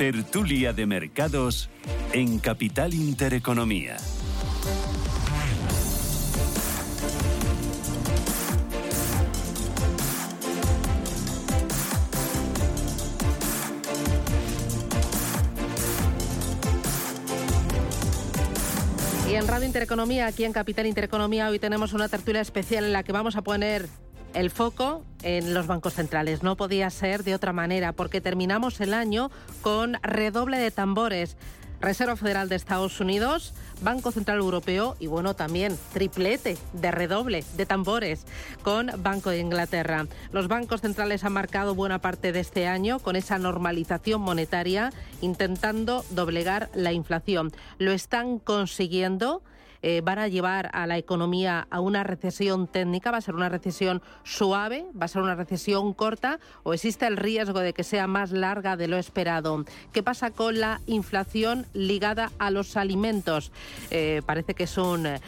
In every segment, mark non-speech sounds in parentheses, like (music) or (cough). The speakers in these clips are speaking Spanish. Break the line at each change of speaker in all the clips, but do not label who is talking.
Tertulia de Mercados en Capital Intereconomía.
Y en Radio Intereconomía, aquí en Capital Intereconomía, hoy tenemos una tertulia especial en la que vamos a poner el foco en los bancos centrales. No podía ser de otra manera, porque terminamos el año con redoble de tambores. Reserva Federal de Estados Unidos, Banco Central Europeo y bueno, también triplete de redoble de tambores con Banco de Inglaterra. Los bancos centrales han marcado buena parte de este año con esa normalización monetaria intentando doblegar la inflación. Lo están consiguiendo eh, van a llevar a la economía a una recesión técnica? ¿Va a ser una recesión suave? ¿Va a ser una recesión corta? ¿O existe el riesgo de que sea más larga de lo esperado? ¿Qué pasa con la inflación ligada a los alimentos? Eh, parece que es un, eh,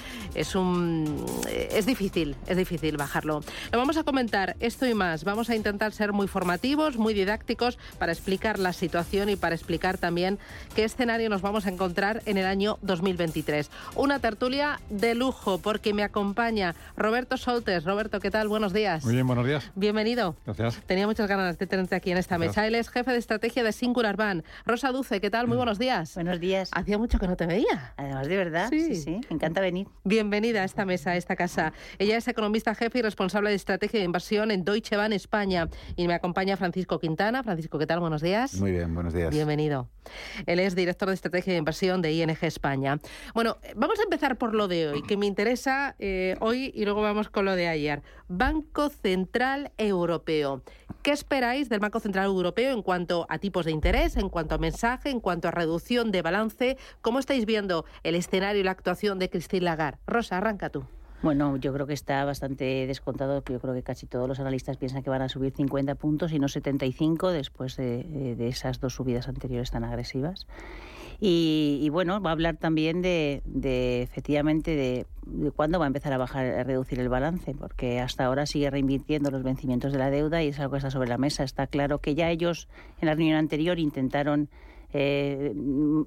es difícil, es difícil bajarlo. Lo vamos a comentar esto y más. Vamos a intentar ser muy formativos, muy didácticos para explicar la situación y para explicar también qué escenario nos vamos a encontrar en el año 2023. Una tertulia de lujo porque me acompaña Roberto Soltes. Roberto, ¿qué tal? Buenos días.
Muy bien, buenos días.
Bienvenido.
Gracias.
Tenía muchas ganas de tenerte aquí en esta mesa. Él es jefe de estrategia de Singular Bank. Rosa Duce, ¿qué tal? Muy buenos días.
Buenos días.
Hacía mucho que no te veía.
Además, de verdad, sí, sí, me encanta venir.
Bienvenida a esta mesa, a esta casa. Ella es economista jefe y responsable de estrategia de inversión en Deutsche Bank España. Y me acompaña Francisco Quintana. Francisco, ¿qué tal? Buenos días.
Muy bien, buenos días.
Bienvenido. Él es director de estrategia de inversión de ING España. Bueno, vamos a empezar por lo de hoy, que me interesa eh, hoy y luego vamos con lo de ayer. Banco Central Europeo. ¿Qué esperáis del Banco Central Europeo en cuanto a tipos de interés, en cuanto a mensaje, en cuanto a reducción de balance? ¿Cómo estáis viendo el escenario y la actuación de Christine Lagarde? Rosa, arranca tú.
Bueno, yo creo que está bastante descontado. Yo creo que casi todos los analistas piensan que van a subir 50 puntos y no 75 después de, de esas dos subidas anteriores tan agresivas. Y, bueno, va a hablar también de, efectivamente de, cuándo va a empezar a bajar, a reducir el balance, porque hasta ahora sigue reinvirtiendo los vencimientos de la deuda y es algo que está sobre la mesa. Está claro que ya ellos en la reunión anterior intentaron eh,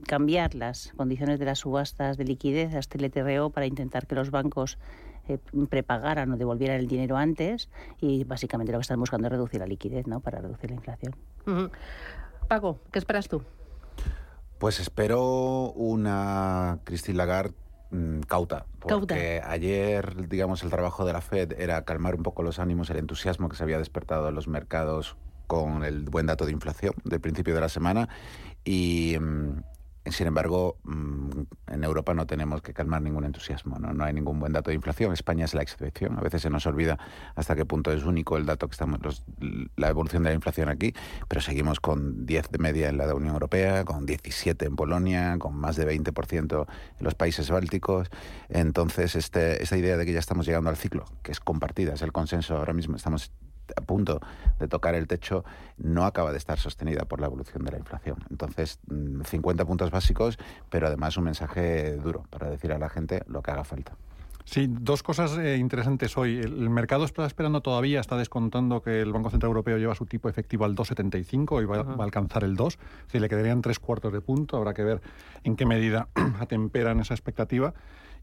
cambiar las condiciones de las subastas de liquidez a este LTRO para intentar que los bancos eh, prepagaran o devolvieran el dinero antes y básicamente lo que están buscando es reducir la liquidez, ¿no? Para reducir la inflación.
Paco, ¿qué esperas tú?
Pues espero una Christine Lagarde mm, cauta, porque ayer, digamos, el trabajo de la Fed era calmar un poco los ánimos, el entusiasmo que se había despertado en los mercados con el buen dato de inflación del principio de la semana y, mm, sin embargo, mm, en Europa no tenemos que calmar ningún entusiasmo, ¿no? hay ningún buen dato de inflación. España es la excepción. A veces se nos olvida hasta qué punto es único el dato que estamos, la evolución de la inflación aquí, pero seguimos con 10 de media en la Unión Europea, con 17 en Polonia, con más de 20% en los países bálticos. Entonces, este, esta idea de que ya estamos llegando al ciclo, que es compartida, es el consenso ahora mismo, estamos a punto de tocar el techo no acaba de estar sostenida por la evolución de la inflación. Entonces, 50 mm, puntos básicos, pero además un mensaje duro para decir a la gente lo que haga falta.
Sí, dos cosas eh, interesantes hoy. El, mercado está esperando todavía, está descontando que el Banco Central Europeo lleva su tipo efectivo al 2,75 y va, va, a alcanzar el 2. Es le quedarían tres cuartos de punto. Habrá que ver en qué medida (clears throat) atemperan esa expectativa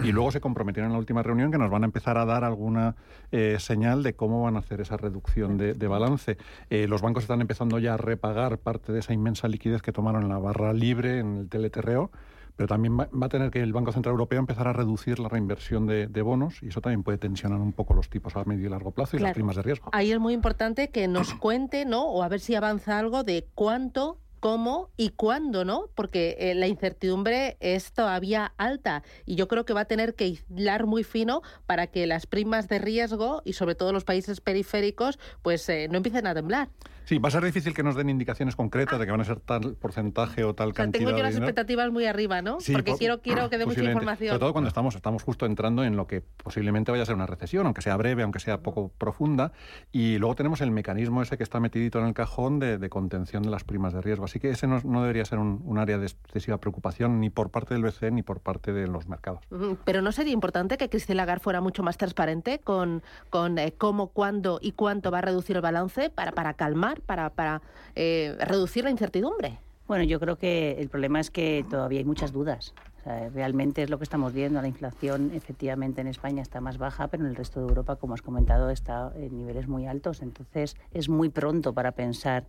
y luego se comprometieron en la última reunión que nos van a empezar a dar alguna eh, señal de cómo van a hacer esa reducción de, balance. Eh, los bancos están empezando ya a repagar parte de esa inmensa liquidez que tomaron en la barra libre, en el TLTRO, pero también va, a tener que el Banco Central Europeo empezar a reducir la reinversión de, bonos y eso también puede tensionar un poco los tipos a medio y largo plazo y las primas de riesgo.
Ahí es muy importante que nos cuente, ¿no? O a ver si avanza algo de cuánto cómo y cuándo, ¿no? Porque eh, la incertidumbre es todavía alta y yo creo que va a tener que hilar muy fino para que las primas de riesgo y sobre todo los países periféricos pues eh, no empiecen a temblar.
Sí, va a ser difícil que nos den indicaciones concretas de que van a ser tal porcentaje o tal o sea, cantidad.
Tengo yo las expectativas muy arriba, ¿no? Porque quiero, quiero que dé mucha información.
Sobre todo cuando estamos, estamos justo entrando en lo que posiblemente vaya a ser una recesión, aunque sea breve, aunque sea poco profunda. Y luego tenemos el mecanismo ese que está metidito en el cajón de, contención de las primas de riesgo. Así que ese no, debería ser un, área de excesiva preocupación ni por parte del BCE ni por parte de los mercados.
Pero ¿no sería importante que Christine Lagarde fuera mucho más transparente con, con eh, cómo, cuándo y cuánto va a reducir el balance para, para calmar, para, para eh, reducir la incertidumbre?
Bueno, yo creo que el problema es que todavía hay muchas dudas. Realmente es lo que estamos viendo. La inflación efectivamente en España está más baja, pero en el resto de Europa, como has comentado, está en niveles muy altos. Entonces es muy pronto para pensar,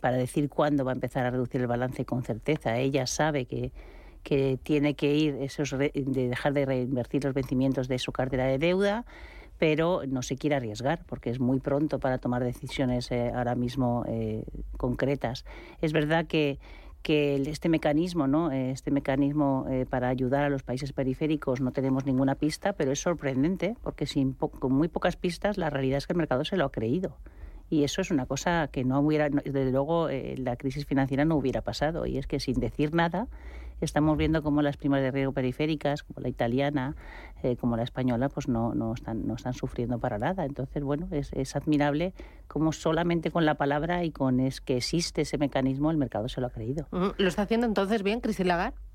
para decir cuándo va a empezar a reducir el balance con certeza. Ella sabe que, que tiene que ir esos, de dejar de reinvertir los vencimientos de su cartera de deuda pero no se quiere arriesgar porque es muy pronto para tomar decisiones eh, ahora mismo eh, concretas. Es verdad que que este mecanismo, ¿no? este mecanismo eh, para ayudar a los países periféricos no tenemos ninguna pista, pero es sorprendente porque sin con muy pocas pistas la realidad es que el mercado se lo ha creído. Y eso es una cosa que no hubiera, desde luego, la crisis financiera no hubiera pasado. Y es que sin decir nada, estamos viendo cómo las primas de riesgo periféricas, como la italiana, eh, como la española, pues no, no, están, no están sufriendo para nada. Entonces, bueno, es, es admirable cómo solamente con la palabra y con es que existe ese mecanismo el mercado se lo ha creído.
¿Lo está haciendo entonces bien Cristina Lagarde?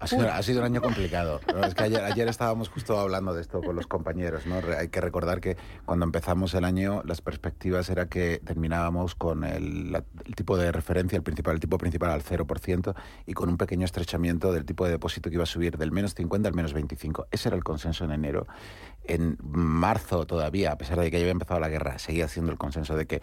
Ha sido, un año complicado. Es que ayer, estábamos justo hablando de esto con los compañeros. ¿no? Hay que recordar que cuando empezamos el año las perspectivas era que terminábamos con el, tipo de referencia, el, principal, el tipo principal al 0% y con un pequeño estrechamiento del tipo de depósito que iba a subir del menos 50 al menos 25. Ese era el consenso en enero. En marzo todavía, a pesar de que ya había empezado la guerra, seguía siendo el consenso de que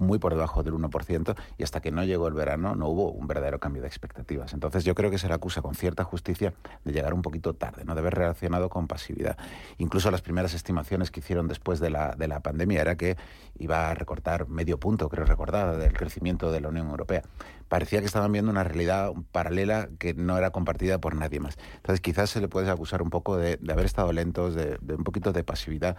muy por debajo del 1% y hasta que no llegó el verano no hubo un verdadero cambio de expectativas. Entonces yo creo que se le acusa con cierta justicia de llegar un poquito tarde, no de haber reaccionado con pasividad. Incluso las primeras estimaciones que hicieron después de la, de la pandemia era que iba a recortar medio punto, creo recordar, del crecimiento de la Unión Europea parecía que estaban viendo una realidad paralela que no era compartida por nadie más. Entonces quizás se le puede acusar un poco de, haber estado lentos, de, un poquito de pasividad.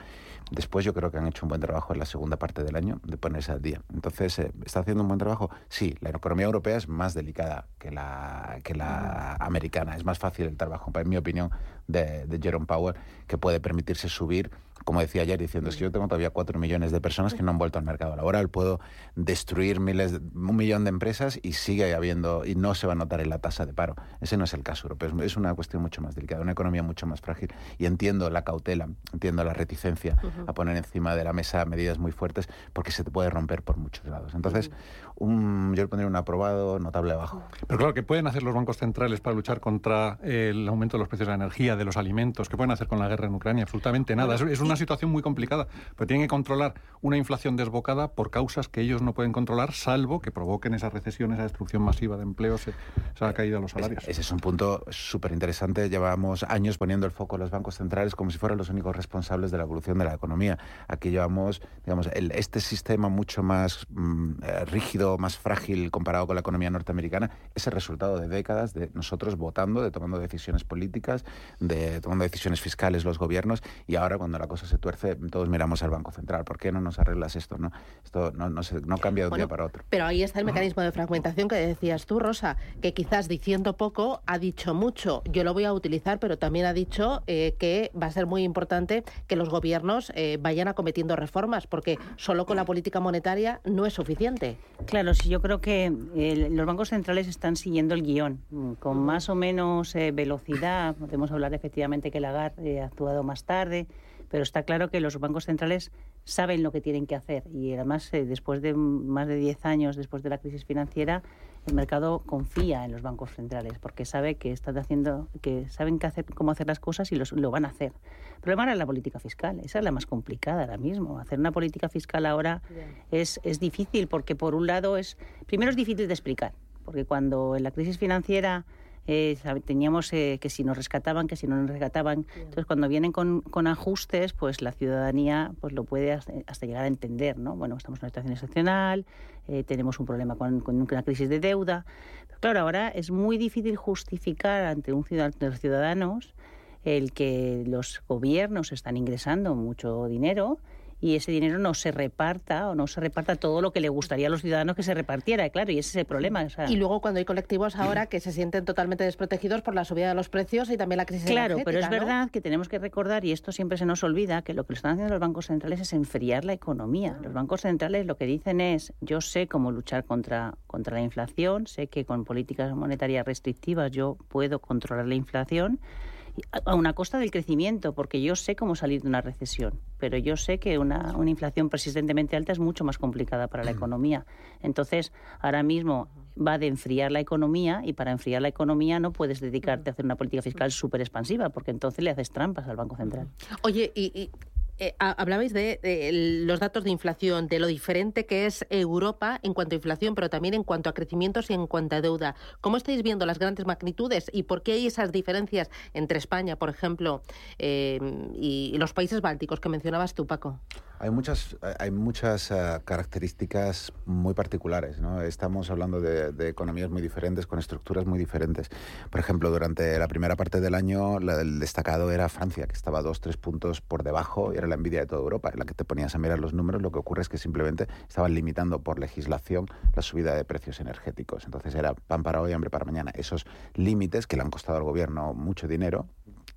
Después yo creo que han hecho un buen trabajo en la segunda parte del año de ponerse al día. Entonces, eh, ¿está haciendo un buen trabajo? Sí, la economía europea es más delicada que la, que la americana. Es más fácil el trabajo, en mi opinión, de, de Jerome Powell, que puede permitirse subir como decía ayer, diciendo, es que yo tengo todavía cuatro millones de personas que no han vuelto al mercado laboral, puedo destruir miles, un millón de empresas y sigue habiendo, y no se va a notar en la tasa de paro. Ese no es el caso europeo, es una cuestión mucho más delicada, una economía mucho más frágil. Y entiendo la cautela, entiendo la reticencia a poner encima de la mesa medidas muy fuertes, porque se te puede romper por muchos lados. Entonces, un, yo le pondría un aprobado notable abajo.
Pero claro, ¿qué pueden hacer los bancos centrales para luchar contra el aumento de los precios de la energía, de los alimentos? ¿Qué pueden hacer con la guerra en Ucrania? Absolutamente nada. es, una situación muy complicada, pero tienen que controlar una inflación desbocada por causas que ellos no pueden controlar, salvo que provoquen esa recesión, esa destrucción masiva de empleos, esa caída de los salarios.
Ese, es un punto súper interesante. Llevamos años poniendo el foco en los bancos centrales como si fueran los únicos responsables de la evolución de la economía. Aquí llevamos, digamos, este sistema mucho más mm, eh, más frágil comparado con la economía norteamericana, es el resultado de décadas de nosotros votando, de tomando decisiones políticas, de tomando decisiones fiscales los gobiernos y ahora cuando la cosa se tuerce todos miramos al Banco Central. ¿Por qué no nos arreglas esto? No, esto no, no, se, no cambia de un día para otro.
Pero ahí está el mecanismo de fragmentación que decías tú, Rosa, que quizás diciendo poco ha dicho mucho. Yo lo voy a utilizar, pero también ha dicho eh, que va a ser muy importante que los gobiernos eh, vayan acometiendo reformas, porque solo con la política monetaria no es suficiente.
Claro, sí, yo creo que eh, los bancos centrales están siguiendo el guion mm, con más o menos eh, velocidad. Podemos hablar efectivamente que Lagarde eh, ha actuado más tarde, pero está claro que los bancos centrales saben lo que tienen que hacer y además después de más de 10 años después de la crisis financiera el mercado confía en los bancos centrales porque sabe que están haciendo, que saben hacer, cómo hacer las cosas y lo van a hacer. El problema era la política fiscal, esa es la más complicada ahora mismo. Hacer una política fiscal ahora es, es difícil porque por un lado es, primero es difícil de explicar, porque cuando en la crisis financiera eh, teníamos eh, que si nos rescataban, que si no nos rescataban. Entonces, cuando vienen con, ajustes, pues la ciudadanía pues lo puede hasta, llegar a entender, ¿no? Bueno, estamos en una situación excepcional, eh, tenemos un problema con, una crisis de deuda. Pero claro, ahora es muy difícil justificar ante un ciudad, los ciudadanos el que los gobiernos están ingresando mucho dinero y ese dinero no se reparta o no se reparta todo lo que le gustaría a los ciudadanos que se repartiera, claro, y ese es el problema.
Y luego cuando hay colectivos ahora que se sienten totalmente desprotegidos por la subida de los precios y también la crisis
Claro, pero es verdad que tenemos que recordar, y esto siempre se nos olvida, que lo que están haciendo los bancos centrales es enfriar la economía. Los bancos centrales lo que dicen es, yo sé cómo luchar contra, contra la inflación, sé que con políticas monetarias restrictivas yo puedo controlar la inflación, a una costa del crecimiento, porque yo sé cómo salir de una recesión, pero yo sé que una, una inflación persistentemente alta es mucho más complicada para la economía. Entonces, ahora mismo va de enfriar la economía y para enfriar la economía no puedes dedicarte a hacer una política fiscal súper expansiva, porque entonces le haces trampas al Banco Central.
Oye, y eh, hablabais de, los datos de inflación, de lo diferente que es Europa en cuanto a inflación, pero también en cuanto a crecimientos y en cuanto a deuda. ¿Cómo estáis viendo las grandes magnitudes y por qué hay esas diferencias entre España, por ejemplo, eh, y los países bálticos que mencionabas tú, Paco?
Hay muchas, hay muchas uh, características muy particulares. ¿no? Estamos hablando de, de, economías muy diferentes, con estructuras muy diferentes. Por ejemplo, durante la primera parte del año, la, el destacado era Francia, que estaba dos, tres puntos por debajo y era la envidia de toda Europa. En la que te ponías a mirar los números, lo que ocurre es que simplemente estaban limitando por legislación la subida de precios energéticos. Entonces era pan para hoy, hambre para mañana. Esos límites que le han costado al gobierno mucho dinero,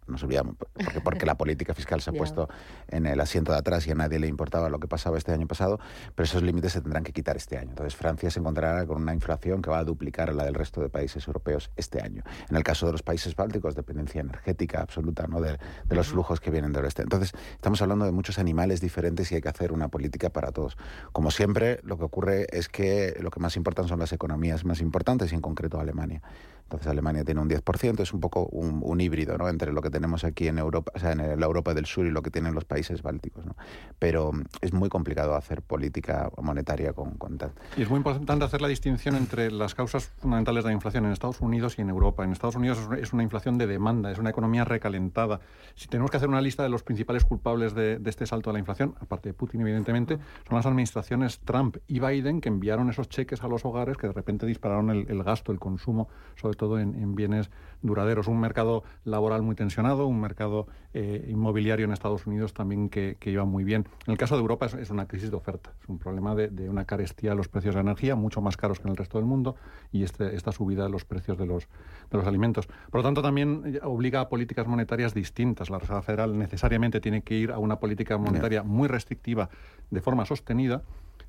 nos olvidamos, porque, porque la política fiscal se ha (laughs) puesto en el asiento de atrás y a nadie le importaba lo que pasaba este año pasado, pero esos límites se tendrán que quitar este año. Entonces Francia se encontrará con una inflación que va a duplicar la del resto de países europeos este año. En el caso de los países bálticos, dependencia energética absoluta ¿no? de, de los flujos que vienen del oeste. Entonces estamos hablando de muchos animales diferentes y hay que hacer una política para todos. Como siempre, lo que ocurre es que lo que más importan son las economías más importantes y en concreto Alemania. Entonces Alemania tiene un 10%, es un poco un, híbrido ¿no? entre lo que tenemos aquí en Europa, o sea, en la Europa del Sur y lo que tienen los países bálticos. ¿no? Pero es muy complicado hacer política monetaria con, con tal.
Y es muy importante hacer la distinción entre las causas fundamentales de la inflación en Estados Unidos y en Europa. En Estados Unidos es una inflación de demanda, es una economía recalentada. Si tenemos que hacer una lista de los principales culpables de, este salto de la inflación, aparte de Putin evidentemente, son las administraciones Trump y Biden que enviaron esos cheques a los hogares que de repente dispararon el, el gasto, el consumo, sobre todo en, bienes duraderos. Un mercado laboral muy tensionado, un mercado eh, inmobiliario en Estados Unidos también que, iba muy bien. En el caso de Europa es, una crisis de oferta, es un problema de, una carestía de los precios de energía, mucho más caros que en el resto del mundo, y este, esta subida de los precios de los, de los alimentos. Por lo tanto, también obliga a políticas monetarias distintas. La Reserva Federal necesariamente tiene que ir a una política monetaria muy restrictiva de forma sostenida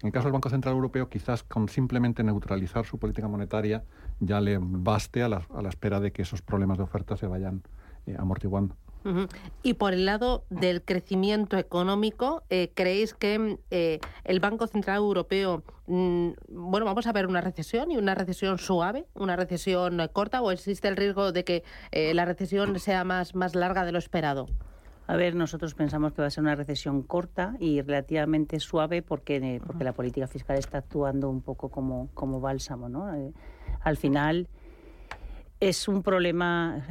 en el caso del Banco Central Europeo, quizás con simplemente neutralizar su política monetaria ya le baste a la, espera de que esos problemas de oferta se vayan eh, amortiguando.
Y por el lado del crecimiento económico, eh, ¿creéis que eh, el Banco Central Europeo, mm, bueno, vamos a ver una recesión y una recesión suave, una recesión corta, o existe el riesgo de que la recesión sea más, más larga de lo esperado?
A ver, nosotros pensamos que va a ser una recesión corta y relativamente suave porque, eh, porque la política fiscal está actuando un poco como, como bálsamo. ¿no? Eh, al final es un problema,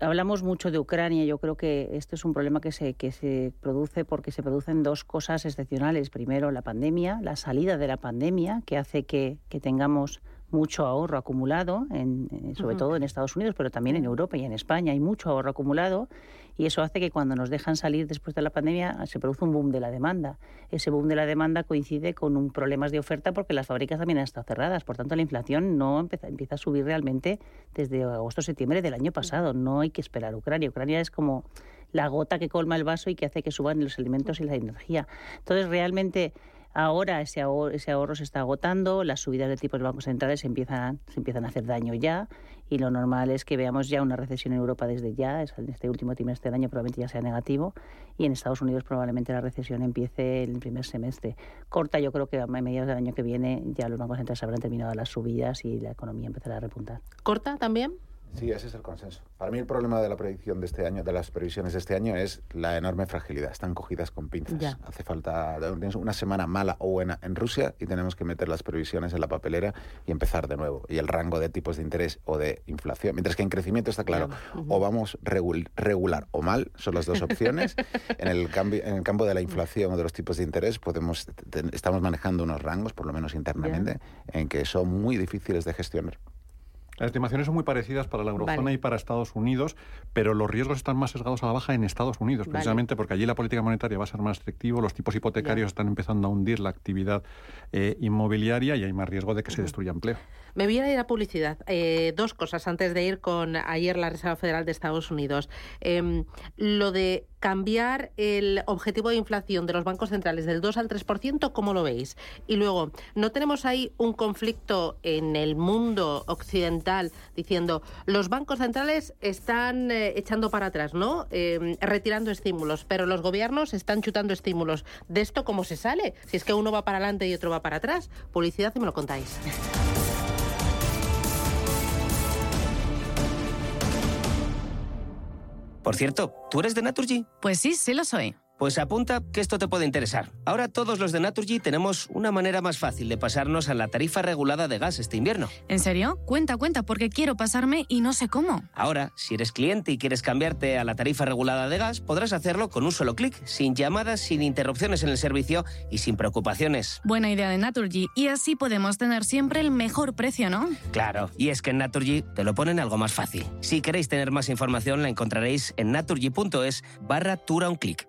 hablamos mucho de Ucrania, yo creo que esto es un problema que se, que se produce porque se producen dos cosas excepcionales. Primero, la pandemia, la salida de la pandemia, que hace que, que tengamos mucho ahorro acumulado, en, eh, sobre todo en Estados Unidos, pero también en Europa y en España hay mucho ahorro acumulado y eso hace que cuando nos dejan salir después de la pandemia se produce un boom de la demanda. Ese boom de la demanda coincide con un problemas de oferta porque las fábricas también han estado cerradas, por tanto la inflación no empieza, empieza a subir realmente desde agosto-septiembre del año pasado, no hay que esperar Ucrania. Ucrania es como la gota que colma el vaso y que hace que suban los alimentos y la energía. Entonces realmente Ahora ese ahorro, ese ahorro se está agotando, las subidas de tipos de bancos centrales se empiezan, se empiezan a hacer daño ya y lo normal es que veamos ya una recesión en Europa desde ya, en este último trimestre del año probablemente ya sea negativo y en Estados Unidos probablemente la recesión empiece el primer semestre. Corta, yo creo que a mediados del año que viene ya los bancos centrales habrán terminado las subidas y la economía empezará a repuntar.
¿Corta también?
Sí, ese es el consenso. Para mí el problema de la predicción de este año, de las previsiones de este año, es la enorme fragilidad. Están cogidas con pinzas. Hace falta una semana mala o buena en Rusia y tenemos que meter las previsiones en la papelera y empezar de nuevo. Y el rango de tipos de interés o de inflación. Mientras que en crecimiento está claro, o vamos regular o mal, son las dos opciones. (laughs) en, el cambio, en el campo de la inflación o de los tipos de interés podemos estamos manejando unos rangos, por lo menos internamente, en que son muy difíciles de gestionar.
Las estimaciones son muy parecidas para la eurozona y para Estados Unidos, pero los riesgos están más sesgados a la baja en Estados Unidos, precisamente porque allí la política monetaria va a ser más restrictiva, los tipos hipotecarios están empezando a hundir la actividad eh, inmobiliaria y hay más riesgo de que se destruya empleo.
Me voy a ir a publicidad. Eh, dos cosas antes de ir con ayer la Reserva Federal de Estados Unidos. Em, lo de cambiar el objetivo de inflación de los bancos centrales del 2 al 3%, ¿cómo lo veis? Y luego, ¿no tenemos ahí un conflicto en el mundo occidental diciendo los bancos centrales están eh, echando para atrás, ¿no? Em, retirando estímulos, pero los gobiernos están chutando estímulos. ¿De esto cómo se sale? Si es que uno va para adelante y otro va para atrás. Publicidad y me lo contáis.
Por cierto, ¿tú eres de Naturgy?
Pues sí, sí lo soy.
Pues apunta que esto te puede interesar. Ahora todos los de Naturgy tenemos una manera más fácil de pasarnos a la tarifa regulada de gas este invierno.
¿En serio? Cuenta, cuenta, porque quiero pasarme y no sé cómo.
Ahora, si eres cliente y quieres cambiarte a la tarifa regulada de gas, podrás hacerlo con un solo clic, sin llamadas, sin interrupciones en el servicio y sin preocupaciones.
Buena idea de Naturgy. Y así podemos tener siempre el mejor precio, ¿no?
Claro, y es que en Naturgy te lo ponen algo más fácil. Si queréis tener más información, la encontraréis en naturgy.es barra tura un clic.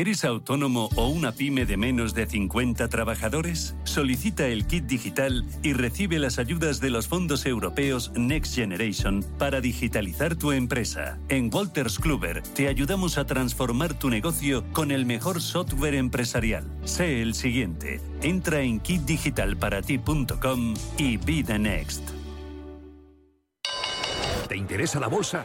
¿Eres autónomo o una pyme de menos de 50 trabajadores? Solicita el kit digital y recibe las ayudas de los fondos europeos Next Generation para digitalizar tu empresa. En Walters Kluber te ayudamos a transformar tu negocio con el mejor software empresarial. Sé el siguiente. Entra en kitdigitalparati.com y be the next.
¿Te interesa la bolsa?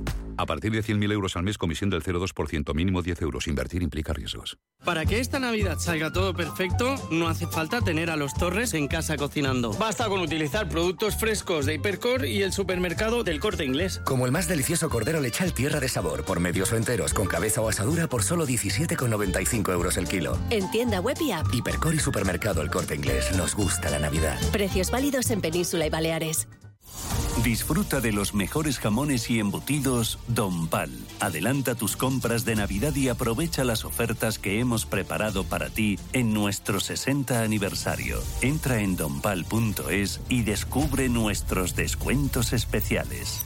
A partir de 100.000 euros al mes, comisión del 0,2%, mínimo 10 euros. Invertir implica riesgos.
Para que esta Navidad salga todo perfecto, no hace falta tener a los Torres en casa cocinando. Basta con utilizar productos frescos de Hipercor y el supermercado del corte inglés.
Como el más delicioso cordero lechal tierra de sabor, por medios o enteros, con cabeza o asadura, por solo 17,95 euros el kilo.
En tienda web y app.
Hipercor y supermercado el corte inglés. Nos gusta la Navidad.
Precios válidos en Península y Baleares.
Disfruta de los mejores jamones y embutidos Don Pal. Adelanta tus compras de Navidad y aprovecha las ofertas que hemos preparado para ti en nuestro 60 aniversario. Entra en donpal.es y descubre nuestros descuentos especiales.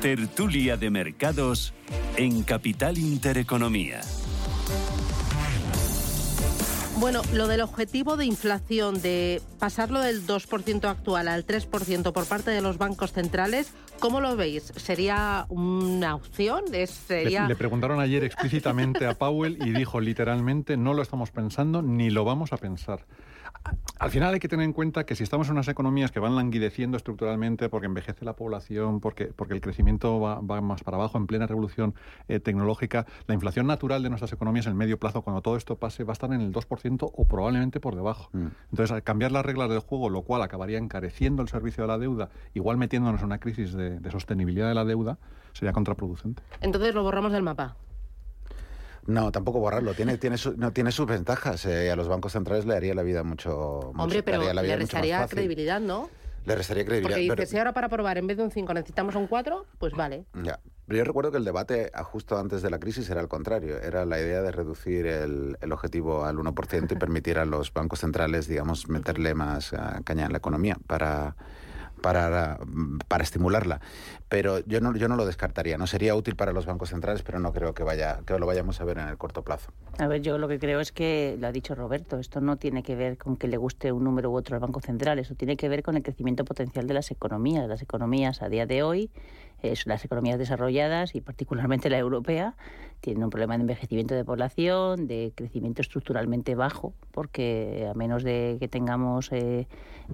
Tertulia de Mercados en Capital Intereconomía.
Bueno, lo del objetivo de inflación, de pasarlo del 2% actual al 3% por parte de los bancos centrales, ¿cómo lo veis? ¿Sería una opción?
Le, le, preguntaron ayer explícitamente a (laughs) Powell y dijo literalmente, no lo estamos pensando ni lo vamos a pensar. Al final hay que tener en cuenta que si estamos en unas economías que van languideciendo estructuralmente porque envejece la población, porque, porque el crecimiento va, más para abajo en plena revolución eh, tecnológica, la inflación natural de nuestras economías en el medio plazo, cuando todo esto pase, va a estar en el 2% o probablemente por debajo. Mm. Entonces, al cambiar las reglas del juego, lo cual acabaría encareciendo el servicio de la deuda, igual metiéndonos en una crisis de, de sostenibilidad de la deuda, sería contraproducente.
Entonces lo borramos del mapa.
No, tampoco borrarlo. Tiene, tiene, no, tiene sus ventajas. Eh, a los bancos centrales le haría la vida mucho.
Hombre, pero le, restaría credibilidad, ¿no?
Le restaría credibilidad.
Porque dice, si ahora para probar en vez de un 5 necesitamos un 4, pues vale.
Ya. Pero yo recuerdo que el debate justo antes de la crisis era al contrario. Era la idea de reducir el, el objetivo al 1% y (laughs) permitir a los bancos centrales, digamos, meterle más caña en la economía para para, para estimularla. Pero yo no, yo no lo descartaría. No sería útil para los bancos centrales, pero no creo que, vaya, que lo vayamos a ver en el corto plazo.
A ver, yo lo que creo es que, lo ha dicho Roberto, esto no tiene que ver con que le guste un número u otro al Banco Central, eso tiene que ver con el crecimiento potencial de las economías. Las economías a día de hoy, eh, las economías desarrolladas y particularmente la europea, tienen un problema de envejecimiento de población, de crecimiento estructuralmente bajo, porque a menos de que tengamos eh,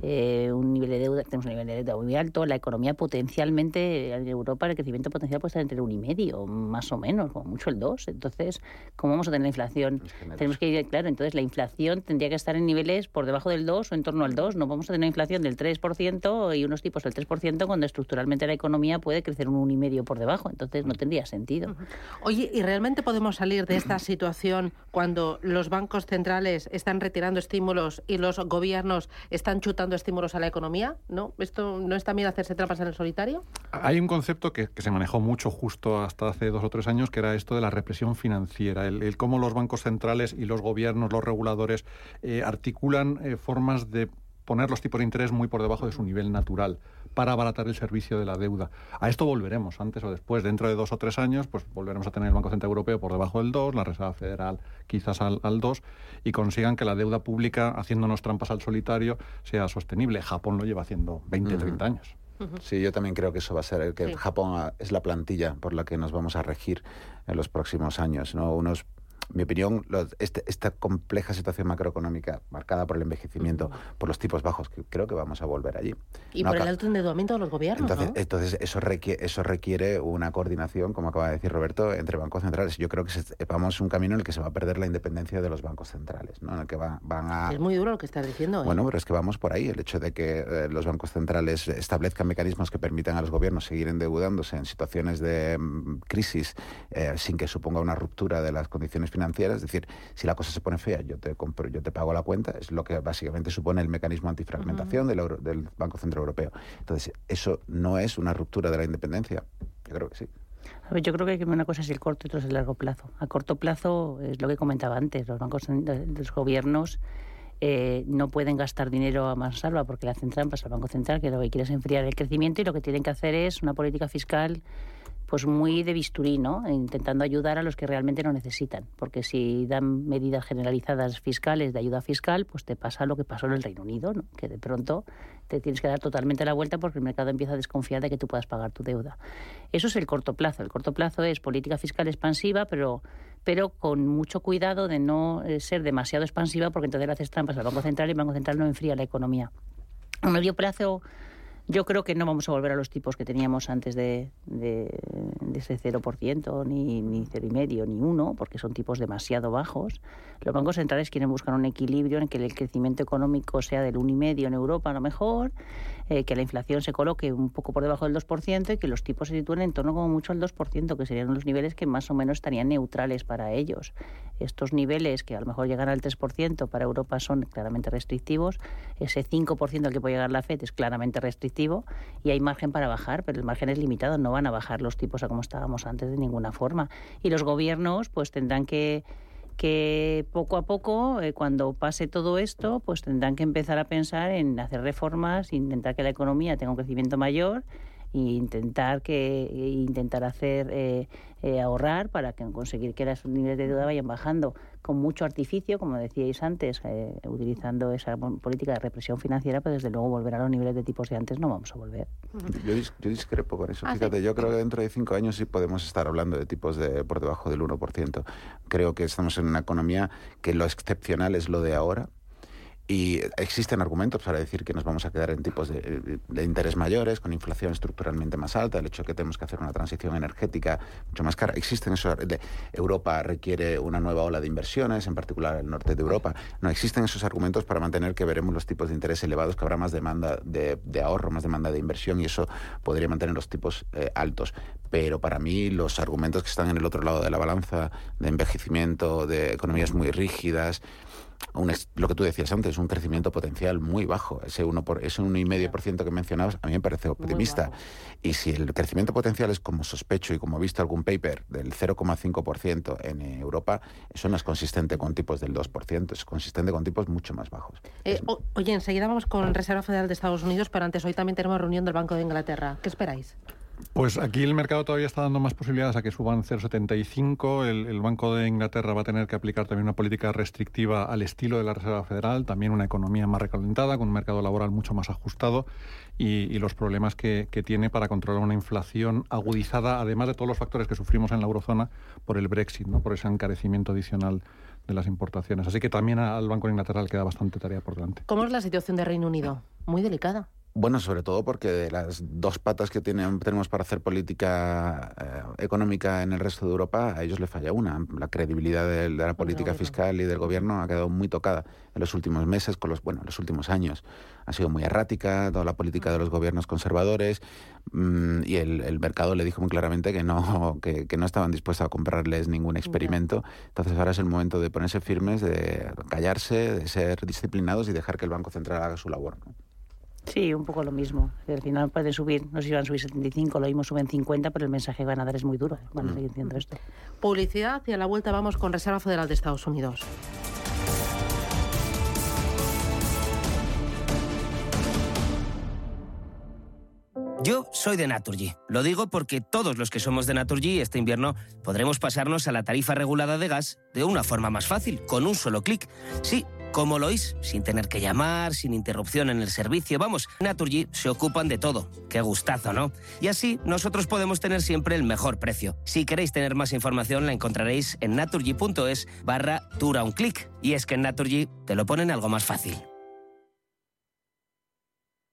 eh, un nivel de deuda, tenemos un nivel de deuda muy alto, la economía potencialmente en Europa el crecimiento potencial puede estar entre el 1,5, más o menos, como mucho el 2. Entonces, ¿cómo vamos a tener la inflación? Tenemos que ir, claro, entonces la inflación tendría que estar en niveles por debajo del 2 o en torno al 2. No vamos a tener una inflación del 3% y unos tipos del 3% cuando estructuralmente la economía puede crecer un 1,5 por debajo. Entonces, no tendría sentido.
Oye, y ¿realmente podemos salir de esta (clears throat) situación cuando los bancos centrales están retirando estímulos y los gobiernos están chutando estímulos a la economía? ¿No? ¿Esto no es también hacerse trampas en el solitario?
Hay un concepto que, se manejó mucho justo hasta hace dos o tres años, que era esto de la represión financiera, el, cómo los bancos centrales y los gobiernos, los reguladores, eh, articulan eh, formas de poner los tipos de interés muy por debajo de su nivel natural para abaratar el servicio de la deuda. A esto volveremos antes o después. Dentro de dos o tres años, pues volveremos a tener el Banco Central Europeo por debajo del 2, la Reserva Federal quizás al, al 2, y consigan que la deuda pública, haciéndonos trampas al solitario, sea sostenible. Japón lo lleva haciendo 20, 30 años.
Sí, yo también creo que eso va a ser, que Japón es la plantilla por la que nos vamos a regir en los próximos años, ¿no? Unos mi opinión, este, esta compleja situación macroeconómica marcada por el envejecimiento, por los tipos bajos, que creo que vamos a volver allí.
Y por el alto endeudamiento de los gobiernos.
Entonces, entonces eso, requiere, eso requiere una coordinación, como acaba de decir Roberto, entre bancos centrales. Yo creo que vamos un camino en el que se va a perder la independencia de los bancos centrales, ¿no? en el que van a...
Es muy duro lo que estás diciendo. ¿eh?
Bueno, pero es que vamos por ahí. El hecho de que eh, los bancos centrales establezcan mecanismos que permitan a los gobiernos seguir endeudándose en situaciones de mm, crisis eh, sin que suponga una ruptura de las condiciones financieras, es decir, si la cosa se pone fea, yo te compro, yo te pago la cuenta, es lo que básicamente supone el mecanismo antifragmentación del, del Banco Central Europeo. Entonces, eso no es una ruptura de la independencia. Yo creo que sí.
yo creo que una cosa es el corto y otra es el largo plazo. A corto plazo es lo que comentaba antes, los bancos, los gobiernos eh, no pueden gastar dinero a mansalva porque le hacen trampas al Banco Central, que lo que quiere es enfriar el crecimiento y lo que tienen que hacer es una política fiscal pues muy de bisturí, ¿no? Intentando ayudar a los que realmente lo necesitan, porque si dan medidas generalizadas fiscales de ayuda fiscal, pues te pasa lo que pasó en el Reino Unido, ¿no? Que de pronto te tienes que dar totalmente la vuelta porque el mercado empieza a desconfiar de que tú puedas pagar tu deuda. Eso es el corto plazo. El corto plazo es política fiscal expansiva, pero pero con mucho cuidado de no eh, ser demasiado expansiva porque entonces le haces trampas al Banco Central y el Banco Central no enfría la economía. A medio plazo yo creo que no vamos a volver a los tipos que teníamos antes de, de, ese 0%, ni, ni 0,5, ni 1, porque son tipos demasiado bajos. Los bancos centrales quieren buscar un equilibrio en que el crecimiento económico sea del 1,5 en Europa a lo mejor, eh, que la inflación se coloque un poco por debajo del 2% y que los tipos se sitúen en torno como mucho al 2%, que serían los niveles que más o menos estarían neutrales para ellos. Estos niveles, que a lo mejor llegan al 3%, para Europa son claramente restrictivos. Ese 5% al que puede llegar la FED es claramente restrictivo y hay margen para bajar, pero el margen es limitado. No van a bajar los tipos a como estábamos antes de ninguna forma. Y los gobiernos pues tendrán que que poco a poco, eh, cuando pase todo esto, pues tendrán que empezar a pensar en hacer reformas, intentar que la economía tenga un crecimiento mayor e intentar que e intentar hacer eh, eh, ahorrar para que conseguir que los niveles de deuda vayan bajando con mucho artificio, como decíais antes, eh, utilizando esa política de represión financiera, pero desde luego volver a los niveles de tipos de antes no vamos a volver.
Yo, yo discrepo con eso. Ah, Fíjate, yo creo que dentro de cinco años sí podemos estar hablando de tipos de por debajo del 1%. Creo que estamos en una economía que lo excepcional es lo de ahora Y existen argumentos para decir que nos vamos a quedar en tipos de, interés mayores, con inflación estructuralmente más alta, el hecho de que tenemos que hacer una transición energética mucho más cara. Existen esos. Europa requiere una nueva ola de inversiones, en particular el norte de Europa. No existen esos argumentos para mantener que veremos los tipos de interés elevados, que habrá más demanda de, ahorro, más demanda de inversión y eso podría mantener los tipos eh, altos. Pero para mí los argumentos que están en el otro lado de la balanza de envejecimiento, de economías muy rígidas, lo que tú decías antes, un crecimiento potencial muy bajo. Ese 1%, por, ese 1,5% que mencionabas a mí me parece optimista. Y si el crecimiento potencial es como sospecho y como he visto algún paper del 0,5% en Europa, eso no es consistente con tipos del 2%, es consistente con tipos mucho más bajos.
Eh, oye, enseguida vamos con Reserva Federal de Estados Unidos, pero antes hoy también tenemos reunión del Banco de Inglaterra. ¿Qué esperáis?
Pues aquí el mercado todavía está dando más posibilidades a que suban 0,75. El, el, Banco de Inglaterra va a tener que aplicar también una política restrictiva al estilo de la Reserva Federal, también una economía más recalentada, con un mercado laboral mucho más ajustado y, los problemas que, tiene para controlar una inflación agudizada, además de todos los factores que sufrimos en la eurozona por el Brexit, ¿no? por ese encarecimiento adicional de las importaciones. Así que también al Banco de Inglaterra le queda bastante tarea por delante.
¿Cómo es la situación de Reino Unido? Muy delicada.
Bueno, sobre todo porque de las dos patas que tenemos para hacer política eh, económica en el resto de Europa, a ellos le falla una. La credibilidad de, la política fiscal y del gobierno ha quedado muy tocada en los últimos meses, con los, bueno, los últimos años. Ha sido muy errática toda la política de los gobiernos conservadores mm, y el, mercado le dijo muy claramente que no, (laughs) que, no estaban dispuestos a comprarles ningún experimento. Entonces ahora es el momento de ponerse firmes, de callarse, de ser disciplinados y dejar que el Banco Central haga su labor.
Sí, un poco lo mismo. Al final puede subir, no sé si van a subir 75, lo mismo suben 50, pero el mensaje que van a dar es muy duro. Van a seguir diciendo esto.
Publicidad y a la vuelta vamos con Reserva Federal de Estados Unidos.
Yo soy de Naturgy. Lo digo porque todos los que somos de Naturgy este invierno podremos pasarnos a la tarifa regulada de gas de una forma más fácil, con un solo clic. Sí, como lo oís, sin tener que llamar, sin interrupción en el servicio. Vamos, Naturgy se ocupan de todo. Qué gustazo, ¿no? Y así nosotros podemos tener siempre el mejor precio. Si queréis tener más información la encontraréis en naturgy.es barra tura un clic. Y es que en Naturgy te lo ponen algo más fácil.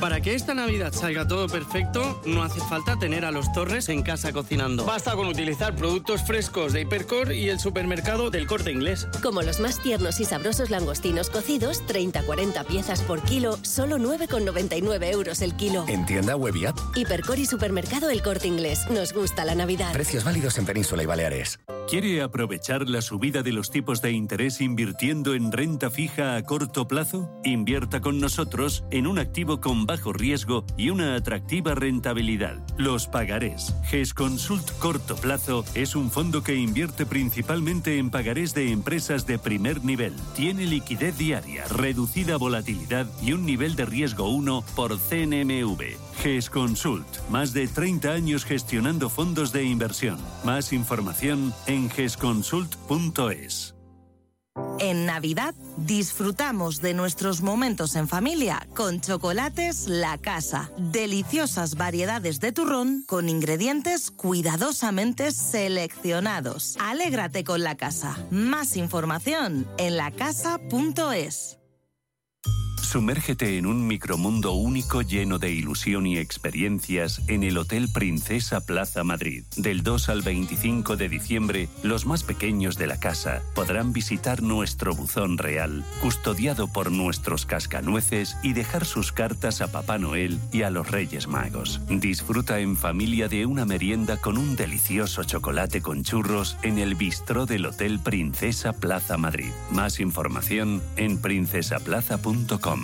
Para que esta Navidad salga todo perfecto, no hace falta tener a los Torres en casa cocinando. Basta con utilizar productos frescos de Hipercor y el supermercado del Corte Inglés.
Como los más tiernos y sabrosos langostinos cocidos, 30-40 piezas por kilo, solo 9,99 euros el kilo.
En tienda web y app.
Hipercor y supermercado El Corte Inglés. Nos gusta la Navidad.
Precios válidos en Península y Baleares.
¿Quiere aprovechar la subida de los tipos de interés invirtiendo en renta fija a corto plazo? Invierta con nosotros en un activo con bajo riesgo y una atractiva rentabilidad. Los pagarés. GESConsult Corto Plazo es un fondo que invierte principalmente en pagarés de empresas de primer nivel. Tiene liquidez diaria, reducida volatilidad y un nivel de riesgo 1 por CNMV. GESConsult. Más de 30 años gestionando fondos de inversión. Más información en gesconsult.es.
En Navidad disfrutamos de nuestros momentos en familia con chocolates La Casa. Deliciosas variedades de turrón con ingredientes cuidadosamente seleccionados. Alégrate con La Casa. Más información en lacasa.es.
Sumérgete en un micromundo único lleno de ilusión y experiencias en el Hotel Princesa Plaza Madrid. Del 2 al 25 de diciembre, los más pequeños de la casa podrán visitar nuestro buzón real, custodiado por nuestros cascanueces y dejar sus cartas a Papá Noel y a los Reyes Magos. Disfruta en familia de una merienda con un delicioso chocolate con churros en el bistró del Hotel Princesa Plaza Madrid. Más información en princesaplaza.com.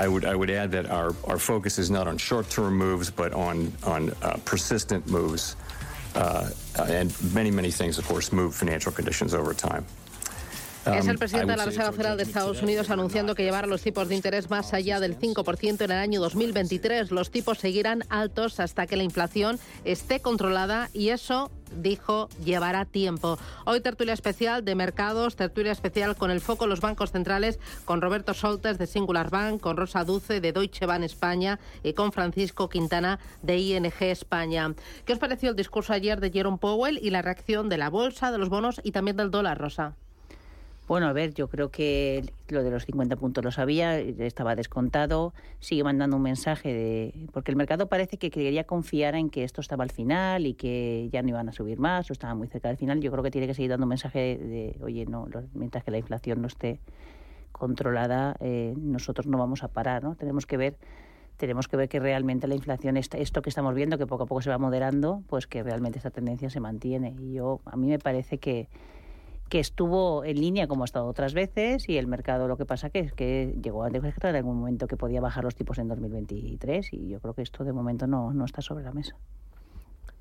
I would, I would add that our, our focus is not on short-term moves, but on, on uh, persistent moves. Uh, and many, many things, of course, move financial conditions over time.
Es el
Um,
presidente de la Reserva Federal de Estados Unidos anunciando que llevará los tipos de interés más allá del 5% en el año 2023. Los tipos seguirán altos hasta que la inflación esté controlada y eso dijo llevará tiempo. Hoy tertulia especial de mercados, tertulia especial con el foco en los bancos centrales, con Roberto Soltes de Singular Bank, con Rosa Duce de Deutsche Bank España y con Francisco Quintana de ING España. ¿Qué os pareció el discurso ayer de Jerome Powell y la reacción de la bolsa, de los bonos y también del dólar, Rosa?
Bueno, a ver, yo creo que lo de los 50 puntos lo sabía, estaba descontado, sigue mandando un mensaje de... Porque el mercado parece que quería confiar en que esto estaba al final y que ya no iban a subir más o estaba muy cerca del final. Yo creo que tiene que seguir dando un mensaje de, oye, no, mientras que la inflación no esté controlada, eh, nosotros no vamos a parar, ¿no? Tenemos que ver tenemos que ver que realmente la inflación, esto que estamos viendo, que poco a poco se va moderando, pues que realmente esta tendencia se mantiene. Y yo, a mí me parece que, que estuvo en línea como ha estado otras veces y el mercado lo que pasa que es que llegó a detectar en algún momento que podía bajar los tipos en 2023 y yo creo que esto de momento no, no está sobre la mesa.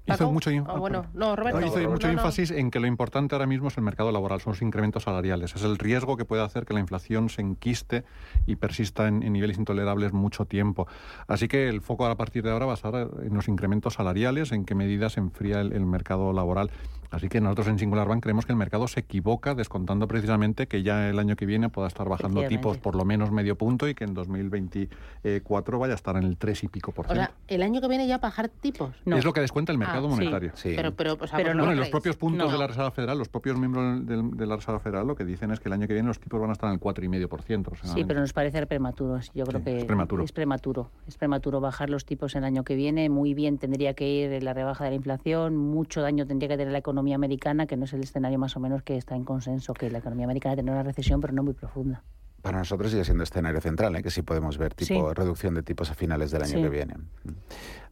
Hizo mucho,
Ah, bueno, no, Roberto.
No, hizo mucho
No, no.
énfasis en que lo importante ahora mismo es el mercado laboral, son los incrementos salariales. Es el riesgo que puede hacer que la inflación se enquiste y persista en, en niveles intolerables mucho tiempo. Así que el foco a partir de ahora va a estar en los incrementos salariales, en qué medida se enfría el, el mercado laboral. Así que nosotros en Singular Bank creemos que el mercado se equivoca descontando precisamente que ya el año que viene pueda estar bajando tipos por lo menos medio punto y que en 2024 vaya a estar en el 3 y pico por
O
ciento.
sea, el año que viene ya bajar tipos.
Es lo que descuenta el mercado
Ah, sí.
monetario.
Pero, pero, o sea,
Pero
vosotros
Bueno, y los propios puntos
No.
de la Reserva Federal, los propios miembros del- de la Reserva Federal lo que dicen es que el año que viene los tipos van a estar en el 4,5%. O sea,
Sí, pero nos parece prematuro. Yo creo
Sí,
que
es prematuro.
es prematuro. Es prematuro bajar los tipos el año que viene. Muy bien tendría que ir la rebaja de la inflación. Mucho daño tendría que tener la economía americana, que no es el escenario más o menos que está en consenso, que la economía americana tendrá una recesión, pero no muy profunda.
Para nosotros sigue siendo escenario central, ¿eh? que sí podemos ver tipo
Sí.
reducción de tipos a finales del año
Sí.
que viene.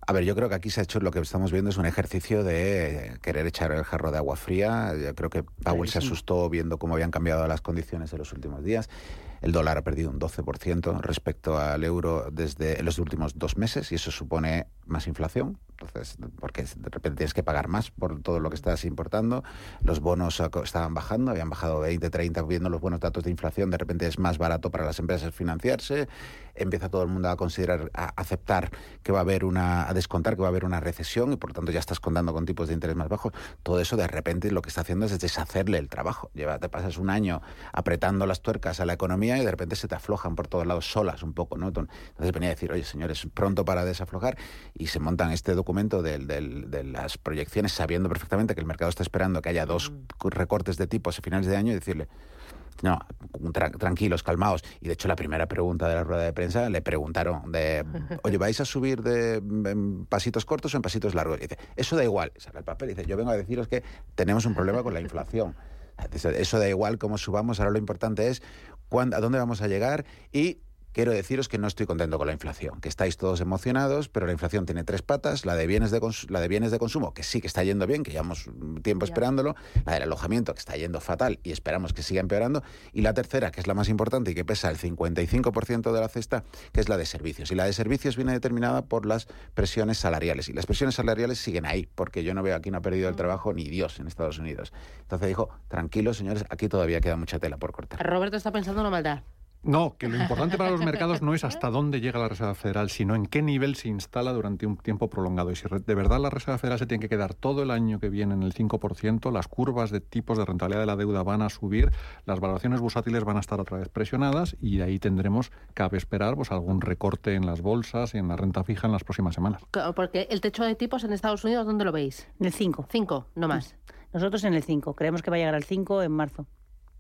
A ver, yo creo que aquí se ha hecho lo que estamos viendo es un ejercicio de querer echar el jarro de agua fría. Yo creo que Powell se asustó viendo cómo habían cambiado las condiciones en los últimos días. El dólar ha perdido un 12% respecto al euro desde los últimos dos meses y eso supone más inflación. Entonces, porque de repente tienes que pagar más por todo lo que estás importando. Los bonos estaban bajando, habían bajado 20, 30, viendo los buenos datos de inflación. De repente es más barato para las empresas financiarse. Empieza todo el mundo a considerar, a aceptar que va a haber una, a descontar que va a haber una recesión y por lo tanto ya estás contando con tipos de interés más bajos. Todo eso de repente lo que está haciendo es deshacerle el trabajo. Lleva, te pasas un año apretando las tuercas a la economía y de repente se te aflojan por todos lados solas un poco, ¿no? Entonces venía a decir, oye señores, pronto para desaflojar y se montan este documento del- del- de las proyecciones sabiendo perfectamente que el mercado está esperando que haya dos recortes de tipos a finales de año y decirle, no, tra- tranquilos, calmaos. Y de hecho la primera pregunta de la rueda de prensa le preguntaron de, (laughs) oye, ¿vais a subir de en pasitos cortos o en pasitos largos? Y dice, eso da igual. Y Saca el papel y dice, yo vengo a deciros que tenemos un problema con la inflación. (laughs) Eso da igual cómo subamos, ahora lo importante es cuándo, a dónde vamos a llegar y quiero deciros que no estoy contento con la inflación, que estáis todos emocionados, pero la inflación tiene tres patas, la de bienes de, la de, bienes de consumo, que sí que está yendo bien, que llevamos mm, tiempo esperándolo, la del alojamiento, que está yendo fatal y esperamos que siga empeorando, y la tercera, que es la más importante y que pesa el 55% de la cesta, que es la de servicios. Y la de servicios viene determinada por las presiones salariales. Y las presiones salariales siguen ahí, porque yo no veo aquí no ha perdido el trabajo ni Dios en Estados Unidos. Entonces dijo, tranquilos señores, aquí todavía queda mucha tela por cortar.
Roberto está pensando una maldad.
No, que lo importante para los mercados no es hasta dónde llega la Reserva Federal, sino en qué nivel se instala durante un tiempo prolongado. Y si re- de verdad la Reserva Federal se tiene que quedar todo el año que viene en el 5%, las curvas de tipos de rentabilidad de la deuda van a subir, las valoraciones bursátiles van a estar otra vez presionadas y de ahí tendremos, cabe esperar, pues algún recorte en las bolsas y en la renta fija en las próximas semanas.
Porque el techo de tipos en Estados Unidos, ¿dónde lo veis?
En el 5.
5, no más.
Nosotros en el 5. Creemos que va a llegar al 5 en marzo.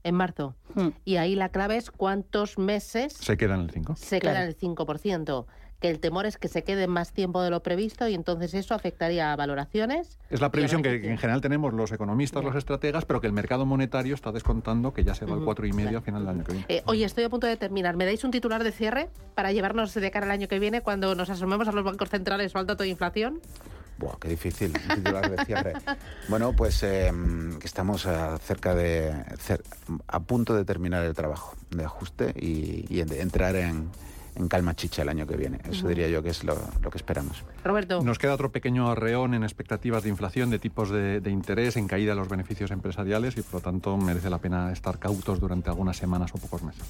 En marzo.
Hmm.
Y ahí la clave es cuántos meses
Se queda en el 5.
se queda en el 5%. Que el temor es que se quede más tiempo de lo previsto y entonces eso afectaría a valoraciones.
Es la previsión que, que en general tenemos los economistas, los estrategas, pero que el mercado monetario está descontando que ya se va al
Ujú.
4,5 a final del año que viene.
Eh, oye, estoy a punto de terminar. ¿Me dais un titular de cierre para llevarnos de cara al año que viene cuando nos asomemos a los bancos centrales o al dato de inflación?
Buah, qué difícil, titular de cierre. bueno, pues eh, que estamos a cerca de a punto de terminar el trabajo de ajuste y, y de entrar en, en calma chicha el año que viene. Eso diría yo que es lo, lo que esperamos.
Roberto.
Nos queda otro pequeño arreón en expectativas de inflación, de tipos de, de interés, en caída de los beneficios empresariales y por lo tanto merece la pena estar cautos durante algunas semanas o pocos meses.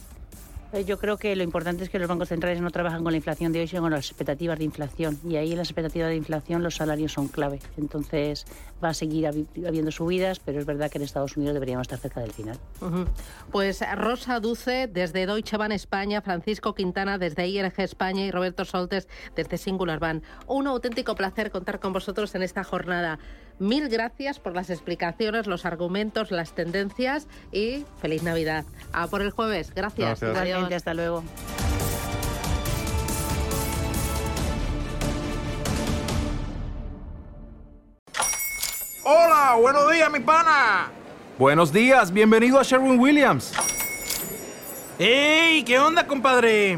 Eh, Yo creo que lo importante es que los bancos centrales no trabajan con la inflación de hoy, sino con las expectativas de inflación. Y ahí en las expectativas de inflación los salarios son clave. Entonces va a seguir habi- habiendo subidas, pero es verdad que en Estados Unidos deberíamos estar cerca del final.
Pues Rosa Duce desde Deutsche Bank España, Francisco Quintana desde IRG España y Roberto Soltes desde Singular Bank. Un auténtico placer contar con vosotros en esta jornada. Mil gracias por las explicaciones, los argumentos, las tendencias y feliz Navidad. A por el jueves. Gracias.
Gracias. Igualmente, hasta luego.
Hola, buenos días, mi pana. Buenos días, bienvenido a Sherwin Williams. ¡Ey! ¿Qué onda, compadre?